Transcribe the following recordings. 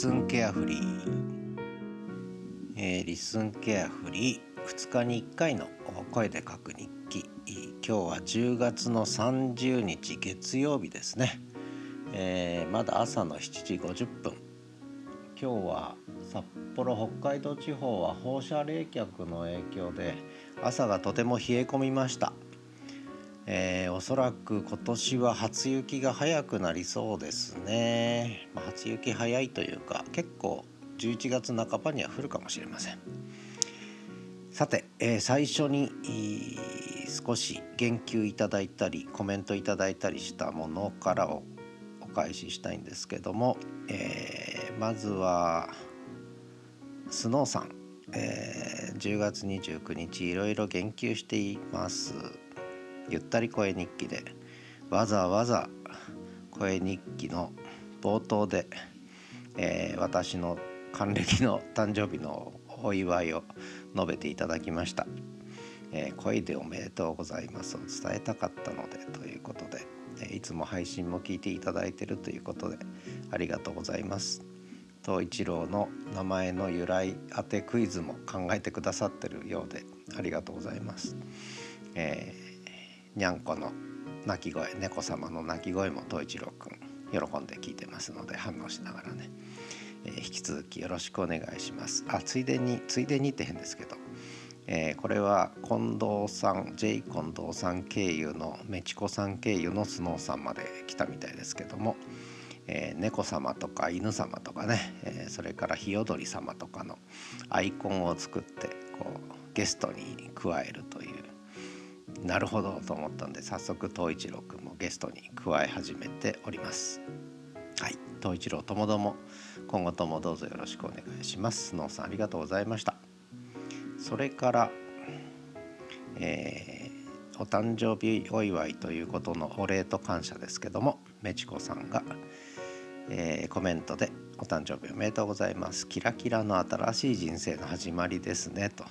スンケアフリー、えー、リッスンケアフリー。2日に1回の声で書く日記。今日は10月の30日月曜日ですね、えー、まだ朝の7時50分。今日は札幌北海道地方は放射冷却の影響で朝がとても冷え込みました。えー、おそらく今年は初雪が早くなりそうですね、まあ、初雪早いというか結構11月半ばには降るかもしれません。さて、えー、最初に少し言及いただいたりコメントいただいたりしたものからをお返ししたいんですけども、えー、まずはスノーさん、えー、10月29日いろいろ言及しています。ゆったり声日記でわざわざ声日記の冒頭で、えー、私の還暦の誕生日のお祝いを述べていただきました、えー、声でおめでとうございますを伝えたかったのでということで、えー、いつも配信も聞いていただいてるということでありがとうございます。東一郎の名前の由来当てクイズも考えてくださってるようでありがとうございます、えーにゃんこの鳴き声猫様の鳴き声も東一郎くん喜んで聞いてますので反応しながらね、えー、引き続きよろしくお願いします。あついでについでにって変ですけど、えー、これは近藤さん J 近藤さん経由のメチコさん経由のスノーさんまで来たみたいですけども。えー、猫様とか犬様とかね、え、それからヒヨドリ様とかのアイコンを作ってこうゲストに加えるというなるほどと思ったんで早速東一郎くんもゲストに加え始めております。はい東一郎ともども今後ともどうぞよろしくお願いします。スノーさんありがとうございました。それからえー、お誕生日お祝いということのお礼と感謝ですけどもメチコさんが、えー、コメントで「お誕生日おめでとうございます。キラキラの新しい人生の始まりですね」と、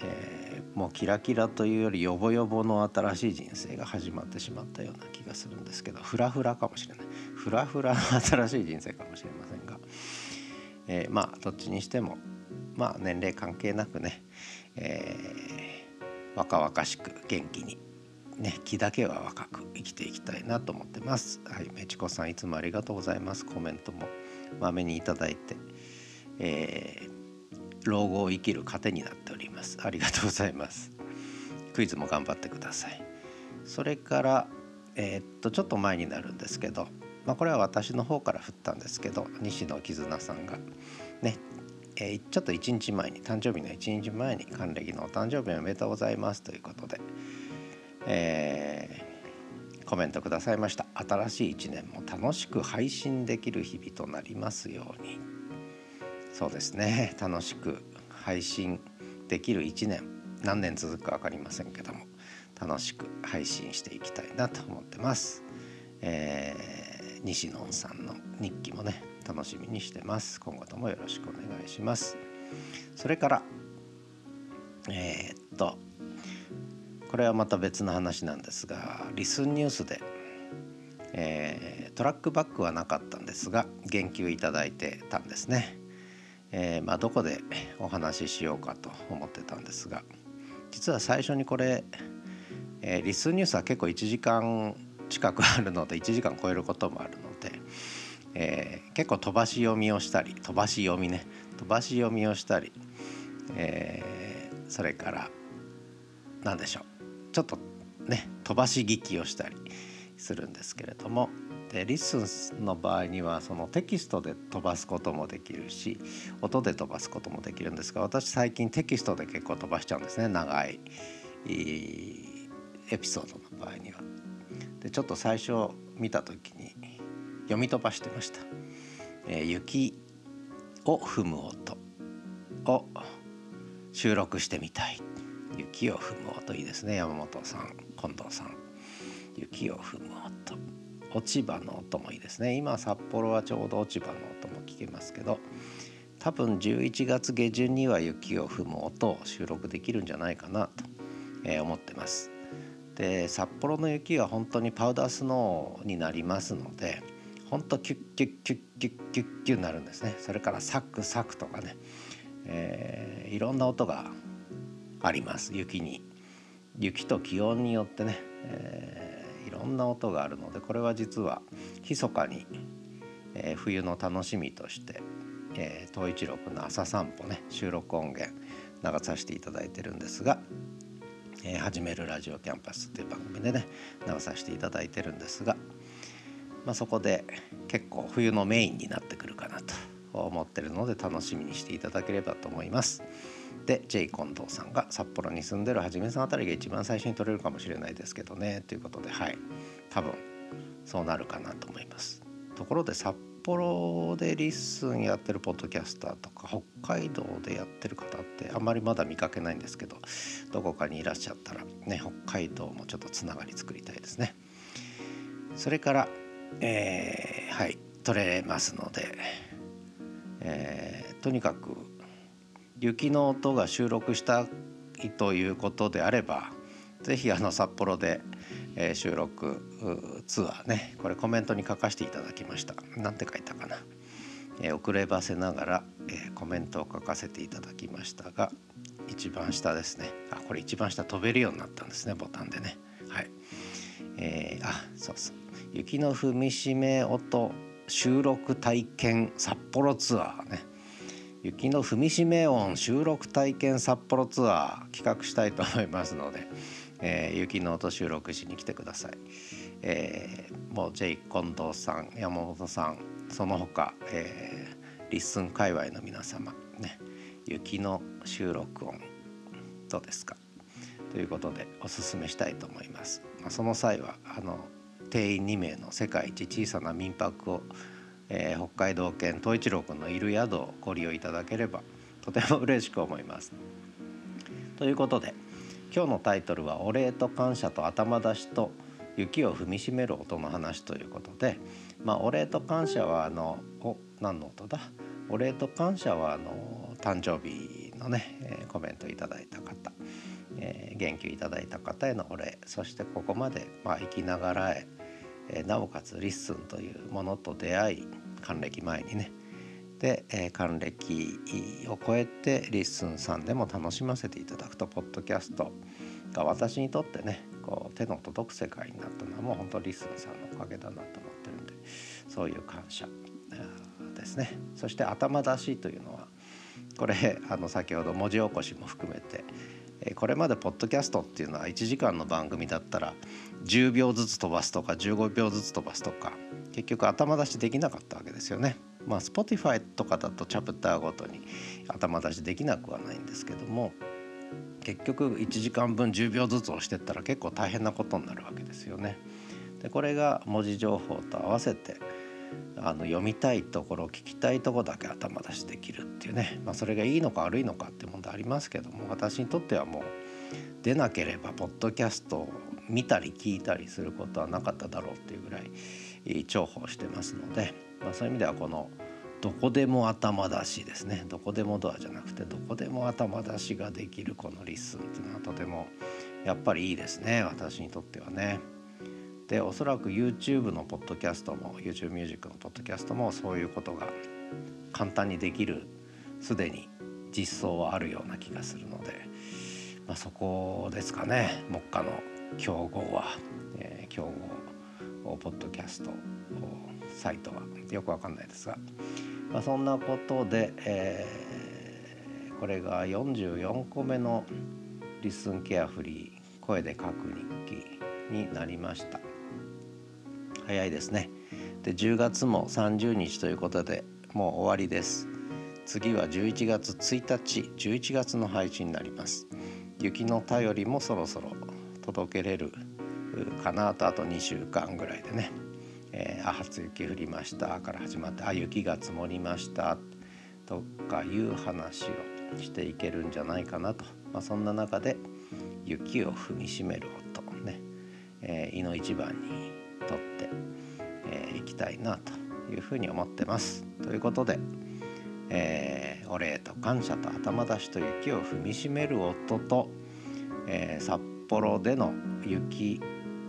えーもうキラキラというよりヨボヨボの新しい人生が始まってしまったような気がするんですけどフラフラかもしれないフラフラの新しい人生かもしれませんが、えー、まあどっちにしてもまあ年齢関係なくね、えー、若々しく元気にね気だけは若く生きていきたいなと思ってます。はい、めちこさんいつもありがとうございます。コメントもまめにいただいて、えー老後を生きる糧になってます。ありがとうございます。クイズも頑張ってください。それからえー、っとちょっと前になるんですけどまあ、これは私の方から振ったんですけど西野絆さんが。ね、えー、ちょっと1日前に誕生日の1日前に還暦のお誕生日おめでとうございます。ということで、えー、コメントくださいました。新しい1年も楽しく配信できる日々となりますように。そうですね。楽しく配信できる1年。何年続くか分かりませんけども。楽しく配信していきたいなと思ってます。えー、西野さんの日記もね楽しみにしてます。今後ともよろしくお願いします。それからえー、っとこれはまた別の話なんですがリスンニュースで、えー、トラックバックはなかったんですが言及いただいてたんですね。えー、まあ、どこでお話ししようかと思ってたんですが実は最初にこれ、えー、リスニュースは結構1時間近くあるので1時間超えることもあるので、えー、結構飛ばし読みをしたり飛ばし読みね飛ばし読みをしたり、えそれから何でしょうちょっとね飛ばし聞きをしたりするんですけれどもで LISTEN の場合にはそのテキストで飛ばすこともできるし音で飛ばすこともできるんですが私最近テキストで結構飛ばしちゃうんですね長いエピソードの場合には。でちょっと最初見た時に読み飛ばしてました。えー、雪を踏む音。を収録してみたい。雪を踏む音。いいですね山本さん近藤さん。雪を踏む音。落ち葉の音もいいですね。今札幌はちょうど落ち葉の音も聞けますけど多分11月下旬には雪を踏む音を収録できるんじゃないかなと、え思ってます。で札幌の雪は本当にパウダースノーになりますのでほんとキュッキュッキュッキュッキュッキュッなるんですねそれからサクサクとかね、えー、いろんな音があります雪に雪と気温によってね、えー、ろんな音があるのでこれは実は密かに、えー、冬の楽しみとして、えー、東一六の朝散歩ね収録音源流させていただいてるんですが「えー、始めるラジオキャンパス」っていう番組でね流させていただいてるんですが、まあ、そこで結構冬のメインになってくるかなと思ってるので楽しみにしていただければと思います。で J 近藤さんが札幌に住んでるはじめさんあたりが一番最初に取れるかもしれないですけどねということではい多分そうなるかなと思います。ところで札幌で LISTEN やってるポッドキャスターとか北海道でやってる方ってあんまりまだ見かけないんですけどどこかにいらっしゃったらね北海道もちょっとつながり作りたいですね。それから、えー、はい取れますので、えー、とにかく雪の音が収録したいということであれば是非あの札幌でえー、収録ツアーねこれコメントに書かせていただきました。何て書いたかな、えー、遅ればせながら、えー、コメントを書かせていただきましたが一番下ですね。あこれ一番下飛べるようになったんですねボタンでね。はい。えー、あそうそう。雪の踏みしめ音収録体験札幌ツアーね雪の踏みしめ音収録体験札幌ツアー企画したいと思いますのでえー、雪の音収録しに来てください。えー、もう J 近藤さん山本さんその他、えー、 LISTEN 界隈の皆様ね雪の収録音どうですか？ということでおすすめしたいと思います。まあ、その際はあの定員2名の世界一小さな民泊を、えー、北海道県東一郎君のいる宿をご利用いただければとても嬉しく思います。ということで今日のタイトルは「お礼と感謝と頭出しと雪を踏みしめる音の話」ということで、まあ、お礼と感謝はあのお何の音だ？お礼と感謝はあの誕生日のね、えー、コメントいただいた方、えー、言及いただいた方へのお礼そしてここまで、まあ、生きながらええ、なおかつ LISTEN というものと出会い還暦前にね。で、え、還暦を超えて LISTEN さんでも楽しませていただくとポッドキャストが私にとってねこう手の届く世界になったのはもう本当 LISTEN さんのおかげだなと思ってるんでそういう感謝ですね。そして頭出しというのはこれあの先ほど文字起こしも含めてこれまでポッドキャストっていうのは1時間の番組だったら10秒ずつ飛ばすとか15秒ずつ飛ばすとか結局頭出しできなかったわけですよね。まあ Spotify とかだとチャプターごとに頭出しできなくはないんですけども結局1時間分10秒ずつ押してったら結構大変なことになるわけですよね。でこれが文字情報と合わせてあの読みたいところ聞きたいとこだけ頭出しできるっていうね、まあ、それがいいのか悪いのかって問題ありますけども私にとってはもう出なければポッドキャストを見たり聞いたりすることはなかっただろうっていうぐらい重宝してますので、まあ、そういう意味ではこのどこでも頭出しですね。どこでもドアじゃなくてどこでも頭出しができるこの LISTEN っていうのはとてもやっぱりいいですね。私にとってはね。でおそらく YouTube のポッドキャストも YouTube ミュージックのポッドキャストもそういうことが簡単にできるすでに実装はあるような気がするので、まあ、そこですかね。目下の競合は、えー、競合ポッドキャストサイトはよくわかんないですが、まあ、そんなことで、えー、これが44個目のリスンケアフリー声で書く日記になりました。早いですね。で10月も30日ということでもう終わりです。次は11月1日11月の配信になります。雪の便りもそろそろ届けれるかなとあと2週間ぐらいでね「えー、あ初雪降りました」から始まって「あ雪が積もりました」とかいう話をしていけるんじゃないかなと、まあ、そんな中で雪を踏みしめる音ね、えー、胃の一番に取って、えー、きたいなというふうに思ってます。ということで、えー、お礼と感謝と頭出しと雪を踏みしめる音と、えー、札幌での雪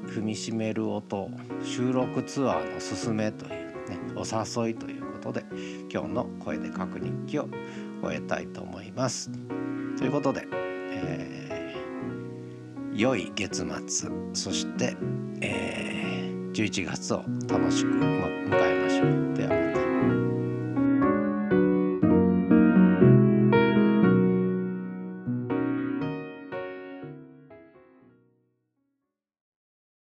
踏みしめる音収録ツアーのすすめというねお誘いということで今日の「声で書く日記」を終えたいと思います。ということで、えー、良い月末そして、えー11月を楽しく迎えましょう。ではまた。